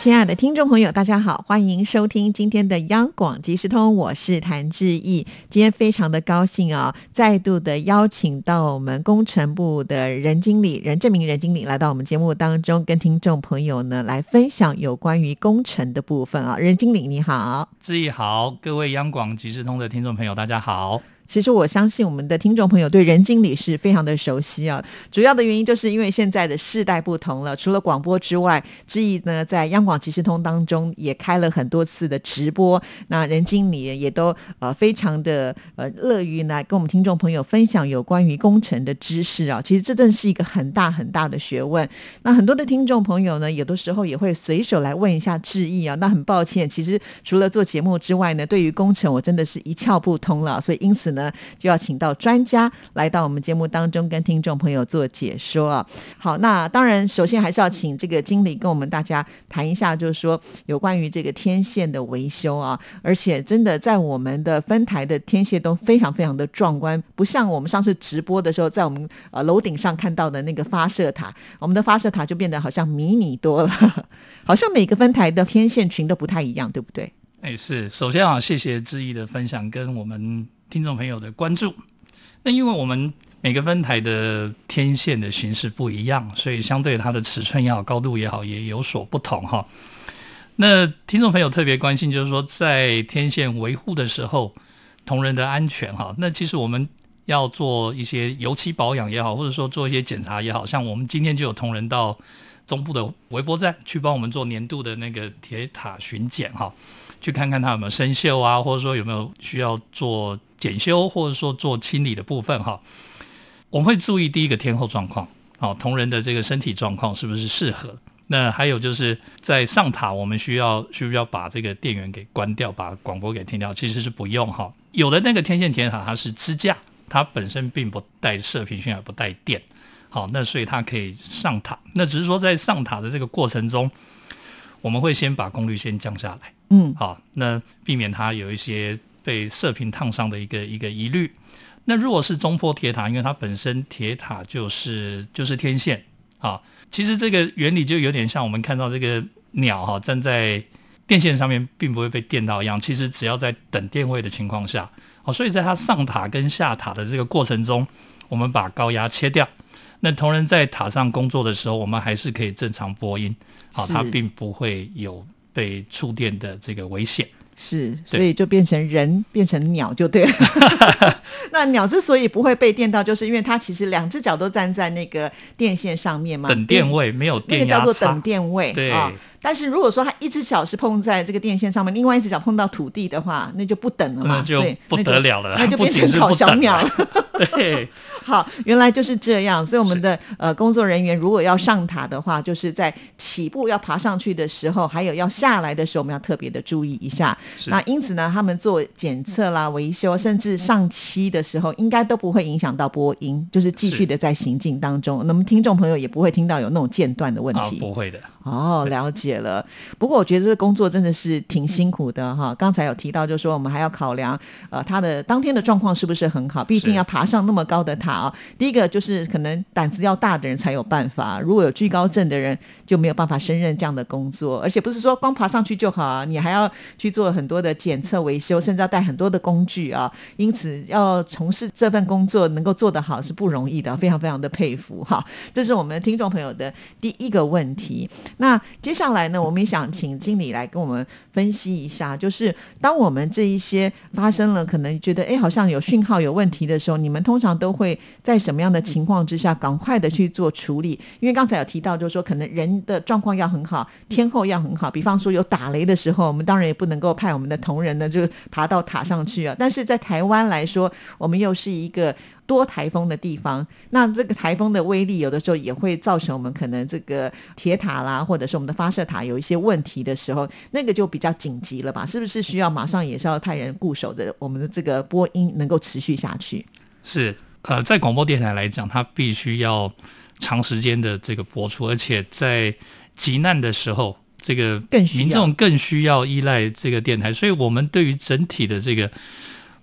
亲爱的听众朋友，大家好，欢迎收听今天的央广即时通，我是谭志毅。今天非常的高兴啊，再度的邀请到我们工程部的任经理任正明任经理来到我们节目当中，跟听众朋友呢来分享有关于工程的部分啊。任经理你好，志毅好，各位央广即时通的听众朋友大家好。其实我相信我们的听众朋友对任经理是非常的熟悉啊，主要的原因就是因为现在的世代不同了，除了广播之外，志毅呢在央广即时通当中也开了很多次的直播，那任经理也都呃非常的呃乐于来跟我们听众朋友分享有关于工程的知识啊。其实这正是一个很大很大的学问。那很多的听众朋友呢，有的时候也会随手来问一下志毅啊。那很抱歉，其实除了做节目之外呢，对于工程我真的是一窍不通了，所以因此呢。就要请到专家来到我们节目当中，跟听众朋友做解说啊。好，那当然，首先还是要请这个经理跟我们大家谈一下，就是说有关于这个天线的维修啊。而且，真的在我们的分台的天线都非常非常的壮观，不像我们上次直播的时候，在我们呃楼顶上看到的那个发射塔，我们的发射塔就变得好像迷你多了，好像每个分台的天线群都不太一样，对不对？哎，是。首先啊，谢谢志毅的分享跟我们。听众朋友的关注，那因为我们每个分台的天线的形式不一样，所以相对它的尺寸也好、高度也好，也有所不同哈。那听众朋友特别关心，就是说在天线维护的时候，同仁的安全哈。那其实我们要做一些油漆保养也好，或者说做一些检查也好，像我们今天就有同仁到中部的微波站去帮我们做年度的那个铁塔巡检哈，去看看它有没有生锈啊，或者说有没有需要做。检修或者说做清理的部分哈，我们会注意第一个天候状况，好，同仁的这个身体状况是不是适合？那还有就是在上塔，我们需要需不需要把这个电源给关掉，把广播给停掉？其实是不用哈。有的那个天线铁塔它是支架，它本身并不带射频讯号，不带电，好，那所以它可以上塔。那只是说在上塔的这个过程中，我们会先把功率先降下来，嗯，好，那避免它有一些。被射频烫伤的一个一个疑虑。那如果是中坡铁塔，因为它本身铁塔就是就是天线啊，其实这个原理就有点像我们看到这个鸟哈站在电线上面，并不会被电到一样。其实只要在等电位的情况下，哦，所以在它上塔跟下塔的这个过程中，我们把高压切掉。那同仁在塔上工作的时候，我们还是可以正常播音，好，它并不会有被触电的这个危险。是，所以就变成人变成鸟就对了。那鸟之所以不会被电到，就是因为它其实两只脚都站在那个电线上面嘛。等电位没有电那个叫做等电位。对啊。但是如果说它一只脚是碰在这个电线上面，另外一只脚碰到土地的话，那就不等了嘛。那就不得了了，那就变成烤小鸟了。对。好，原来就是这样。所以我们的呃工作人员如果要上塔的话，就是在起步要爬上去的时候，还有要下来的时候，我们要特别的注意一下。那因此呢，他们做检测啦、维修，甚至上漆的时候，应该都不会影响到播音，就是继续的在行进当中。那么听众朋友也不会听到有那种间断的问题。不会的。哦，了解了。不过我觉得这个工作真的是挺辛苦的哈。刚才有提到，就是说我们还要考量呃他的当天的状况是不是很好，毕竟要爬上那么高的塔啊。第一个就是可能胆子要大的人才有办法，如果有惧高症的人就没有办法胜任这样的工作。而且不是说光爬上去就好啊，你还要去做很多的检测、维修，甚至要带很多的工具啊。因此要从事这份工作能够做得好是不容易的，非常非常的佩服哈。这是我们听众朋友的第一个问题。那接下来呢，我们也想请经理来跟我们分析一下，就是当我们这一些发生了，可能觉得哎好像有讯号有问题的时候，你们通常都会在什么样的情况之下赶快的去做处理？因为刚才有提到，就是说可能人的状况要很好，天候要很好，比方说有打雷的时候，我们当然也不能够派我们的同仁呢就爬到塔上去啊。但是在台湾来说，我们又是一个。多台风的地方，那这个台风的威力有的时候也会造成我们可能这个铁塔啦，或者是我们的发射塔有一些问题的时候，那个就比较紧急了吧？是不是需要马上也是要派人固守的，我们的这个播音能够持续下去？是，呃，在广播电台来讲，它必须要长时间的这个播出，而且在急难的时候，这个更民众更需要依赖这个电台，所以我们对于整体的这个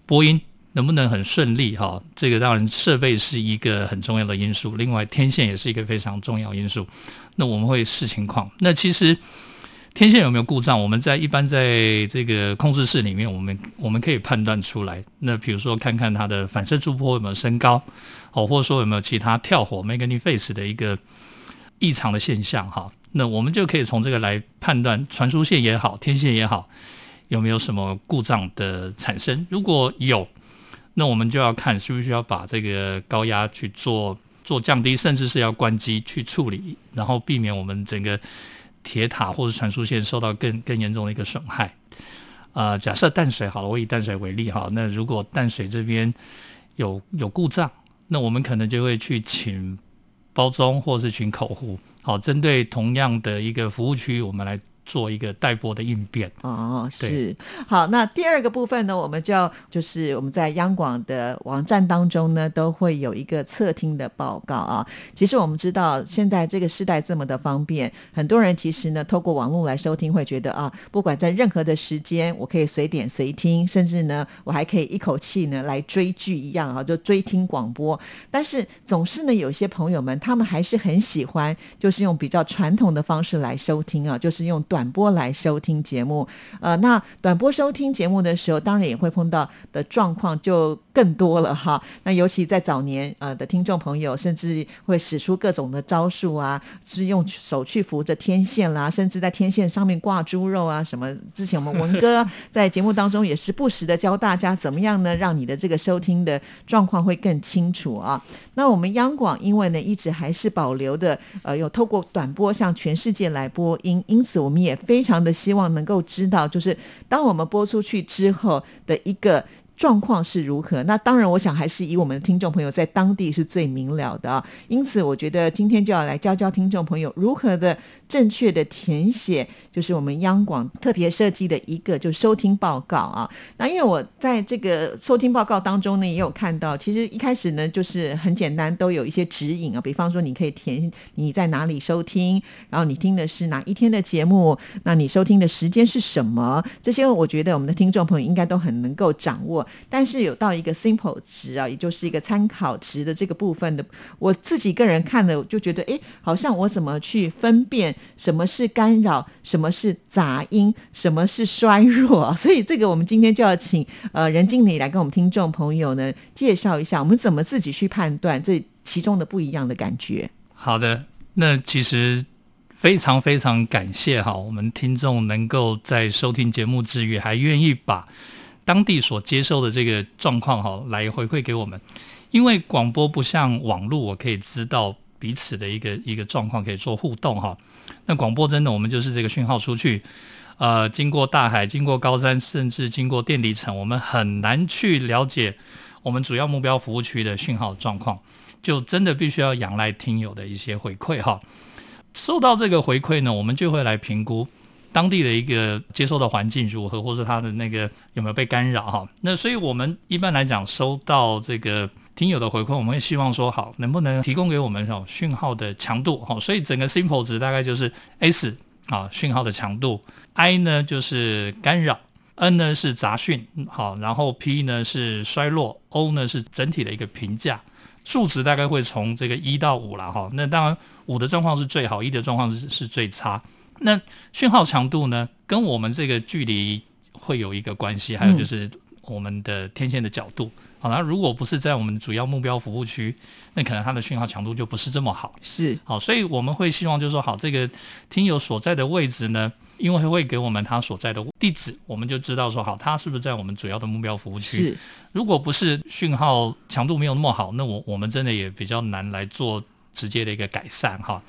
播音能不能很顺利哈，这个当然设备是一个很重要的因素，另外天线也是一个非常重要因素。那我们会视情况，那其实天线有没有故障，我们在一般在这个控制室里面，我们我们可以判断出来。那比如说看看它的反射驻波有没有升高，哦，或者说有没有其他跳火 （magnetic phase） 的一个异常的现象哈。那我们就可以从这个来判断传输线也好，天线也好，有没有什么故障的产生。如果有，那我们就要看需不需要把这个高压去做做降低，甚至是要关机去处理，然后避免我们整个铁塔或者传输线受到更更严重的一个损害。呃，假设淡水好了，我以淡水为例哈，那如果淡水这边有有故障，那我们可能就会去请包装或是请口户，好，针对同样的一个服务区，我们来做一个待播的应变。哦，是好。那第二个部分呢，我们就要就是我们在央广的网站当中呢，都会有一个测听的报告啊。其实我们知道，现在这个时代这么的方便，很多人其实呢，透过网络来收听，会觉得啊，不管在任何的时间，我可以随点随听，甚至呢，我还可以一口气呢来追剧一样啊，就追听广播。但是总是呢，有些朋友们他们还是很喜欢，就是用比较传统的方式来收听啊，就是用短波来收听节目。呃，那短波收听节目的时候，当然也会碰到的状况就更多了哈。那尤其在早年呃的听众朋友，甚至会使出各种的招数啊，是用手去扶着天线啦，甚至在天线上面挂猪肉啊什么。之前我们文哥 在节目当中也是不时的教大家怎么样呢，让你的这个收听的状况会更清楚啊。那我们央广因为呢一直还是保留的呃有透过短波向全世界来播音，因此我们也非常的希望能够知道，就是当我们播出去之后的一个。状况是如何？那当然，我想还是以我们的听众朋友在当地是最明了的啊。因此，我觉得今天就要来教教听众朋友如何的正确的填写，就是我们央广特别设计的一个就收听报告啊。那因为我在这个收听报告当中呢，也有看到，其实一开始呢就是很简单，都有一些指引啊，比方说你可以填你在哪里收听，然后你听的是哪一天的节目，那你收听的时间是什么，这些我觉得我们的听众朋友应该都很能够掌握。但是有到一个 simple 值啊，也就是一个参考值的这个部分的，我自己个人看了就觉得，哎，好像我怎么去分辨什么是干扰，什么是杂音，什么是衰弱？所以这个我们今天就要请呃任经理来跟我们听众朋友呢介绍一下，我们怎么自己去判断这其中的不一样的感觉。好的，那其实非常非常感谢哈，我们听众能够在收听节目之余，还愿意把当地所接受的这个状况哈来回馈给我们。因为广播不像网络，我可以知道彼此的一个一个状况，可以做互动哈。那广播真的，我们就是这个讯号出去，呃，经过大海，经过高山，甚至经过电离层，我们很难去了解我们主要目标服务区的讯号状况。就真的必须要仰赖听友的一些回馈哈。收到这个回馈呢，我们就会来评估当地的一个接收的环境如何，或者它的那个有没有被干扰哈。那所以我们一般来讲，收到这个听友的回馈，我们会希望说好，能不能提供给我们哦讯号的强度哈。所以整个 simple 值大概就是 S 啊讯号的强度，I 呢就是干扰，N 呢是杂讯好，然后 P 呢是衰落，O 呢是整体的一个评价。数值大概会从这个一到五了哈，那当然五的状况是最好，一的状况是是最差。那讯号强度呢，跟我们这个距离会有一个关系，还有就是我们的天线的角度。好，那如果不是在我们主要目标服务区，那可能它的讯号强度就不是这么好。是好，所以我们会希望就是说，好，这个听友所在的位置呢，因为会给我们他所在的地址，我们就知道说，好，他是不是在我们主要的目标服务区。是，如果不是讯号强度没有那么好，那我我们真的也比较难来做直接的一个改善哈。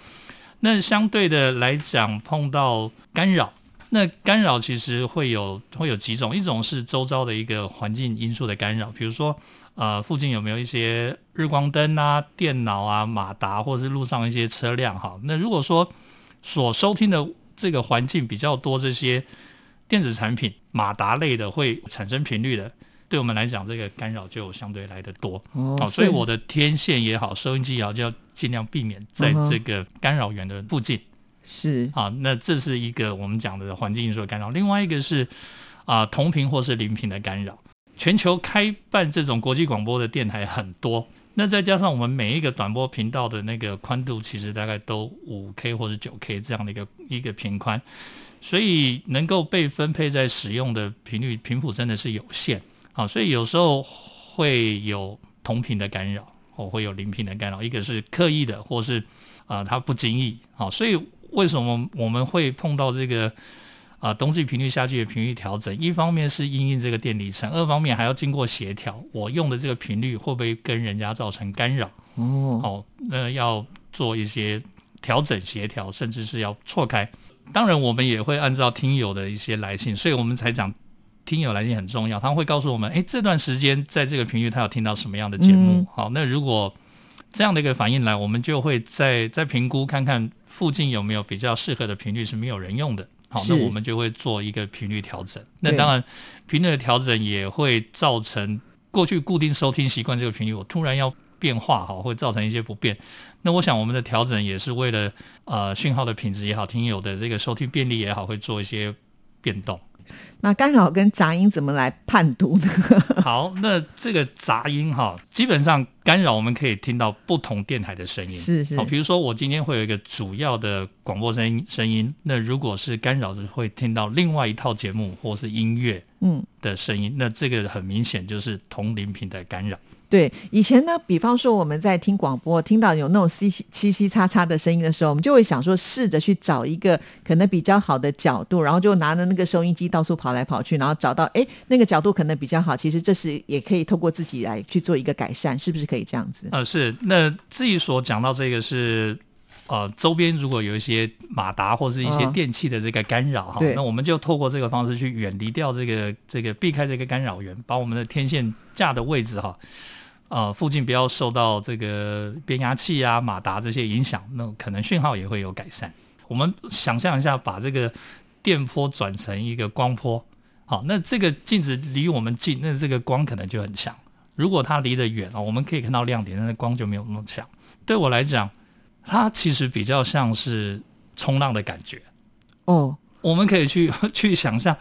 那相对的来讲，碰到干扰，那干扰其实会有会有几种，一种是周遭的一个环境因素的干扰，比如说呃附近有没有一些日光灯啊、电脑啊、马达或者是路上一些车辆哈。那如果说所收听的这个环境比较多这些电子产品、马达类的会产生频率的，对我们来讲，这个干扰就相对来的多。哦哦，所以我的天线也好，收音机也好，就要尽量避免在这个干扰源的附近。是啊，那这是一个我们讲的环境因素的干扰。另外一个是啊、同频或是邻频的干扰。全球开办这种国际广播的电台很多，那再加上我们每一个短波频道的那个宽度，其实大概都五 K 或者九 K 这样的一个一个频宽，所以能够被分配在使用的频率频谱真的是有限。好，所以有时候会有同频的干扰，或会有邻频的干扰，一个是刻意的，或是啊、呃它不经意。好，所以为什么我们会碰到这个啊、冬季频率、夏季的频率调整？一方面是因应这个电离层，二方面还要经过协调，我用的这个频率会不会跟人家造成干扰？哦，哦，那要做一些调整、协调，甚至是要错开。当然，我们也会按照听友的一些来信，所以我们才讲听友来信很重要。他会告诉我们，诶，这段时间在这个频率他有听到什么样的节目嗯。好，那如果这样的一个反应来，我们就会再再评估看看附近有没有比较适合的频率是没有人用的。好，那我们就会做一个频率调整。那当然，频率的调整也会造成过去固定收听习惯这个频率，我突然要变化哈，会造成一些不便。那我想我们的调整也是为了呃讯号的品质也好，听友的这个收听便利也好，会做一些变动。那干扰跟杂音怎么来判读呢？好，那这个杂音哈，基本上干扰我们可以听到不同电台的声音。是是好，比如说我今天会有一个主要的广播声音声音，那如果是干扰的，会听到另外一套节目或是音乐嗯。的声音，那这个很明显就是同频频的干扰。对，以前呢，比方说我们在听广播，听到有那种稀稀稀稀擦擦的声音的时候，我们就会想说，试着去找一个可能比较好的角度，然后就拿着那个收音机到处跑来跑去，然后找到哎那个角度可能比较好。其实这是也可以透过自己来去做一个改善，是不是可以这样子？呃，是，那自己所讲到这个是，呃，周边如果有一些马达或是一些嗯电器的这个干扰哈、对那我们就透过这个方式去远离掉这个这个避开这个干扰源，把我们的天线架的位置哈，呃，附近不要受到这个变压器啊、马达这些影响，那可能讯号也会有改善。我们想象一下，把这个电波转成一个光波，好，那这个镜子离我们近，那这个光可能就很强。如果它离得远啊，我们可以看到亮点，但是光就没有那么强。对我来讲，它其实比较像是冲浪的感觉。哦，我们可以去 去想象，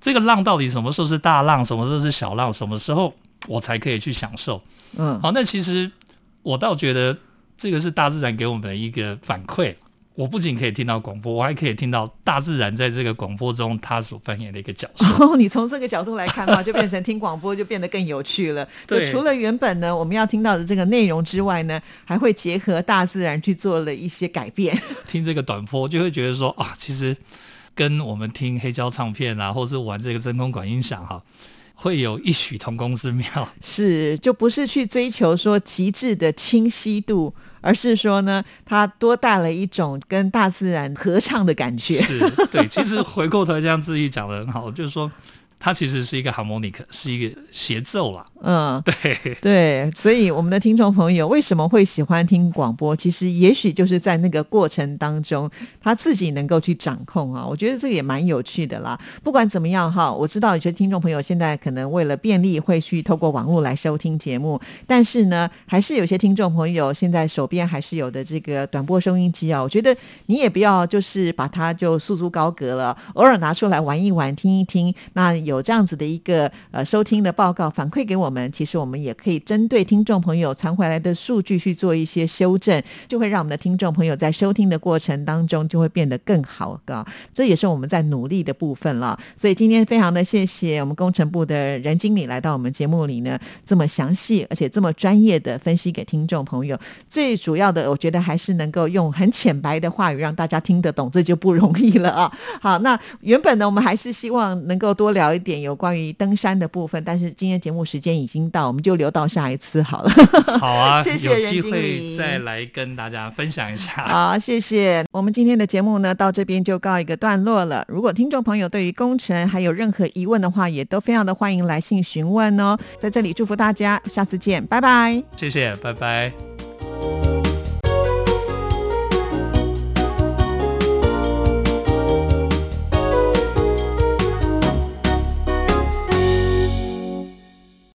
这个浪到底什么时候是大浪，什么时候是小浪，什么时候我才可以去享受。嗯，好，那其实我倒觉得这个是大自然给我们的一个反馈。我不仅可以听到广播，我还可以听到大自然在这个广播中它所扮演的一个角色。哦，你从这个角度来看的话，就变成听广播就变得更有趣了。就对除了原本呢我们要听到的这个内容之外呢，还会结合大自然去做了一些改变。听这个短波，就会觉得说啊，其实跟我们听黑胶唱片啊，或是玩这个真空管音响哈、会有异曲同工之妙。是，就不是去追求说极致的清晰度，而是说呢，它多带了一种跟大自然合唱的感觉。是对，其实回过头来这样自己讲的很好，就是说它其实是一个 harmonic，是一个协奏啦。嗯，对，对，所以我们的听众朋友为什么会喜欢听广播？其实也许就是在那个过程当中，他自己能够去掌控啊。我觉得这个也蛮有趣的啦。不管怎么样哈，我知道有些听众朋友现在可能为了便利会去透过网络来收听节目，但是呢，还是有些听众朋友现在手边还是有的这个短波收音机啊。我觉得你也不要就是把它就束之高阁了，偶尔拿出来玩一玩、听一听。那有这样子的一个呃收听的报告反馈给我们，其实我们也可以针对听众朋友传回来的数据去做一些修正，就会让我们的听众朋友在收听的过程当中就会变得更好啊。这也是我们在努力的部分了。所以今天非常的谢谢我们工程部的任经理来到我们节目里呢，这么详细而且这么专业的分析给听众朋友。最主要的，我觉得还是能够用很浅白的话语让大家听得懂，这就不容易了啊。好，那原本呢，我们还是希望能够多聊一点有关于登山的部分，但是今天节目时间已经到，我们就留到下一次好了。好啊，谢谢有机会再来跟大家分享一下。好，谢谢。我们今天的节目呢，到这边就告一个段落了。如果听众朋友对于工程还有任何疑问的话，也都非常的欢迎来信询问哦。在这里祝福大家，下次见，拜拜。谢谢，拜拜。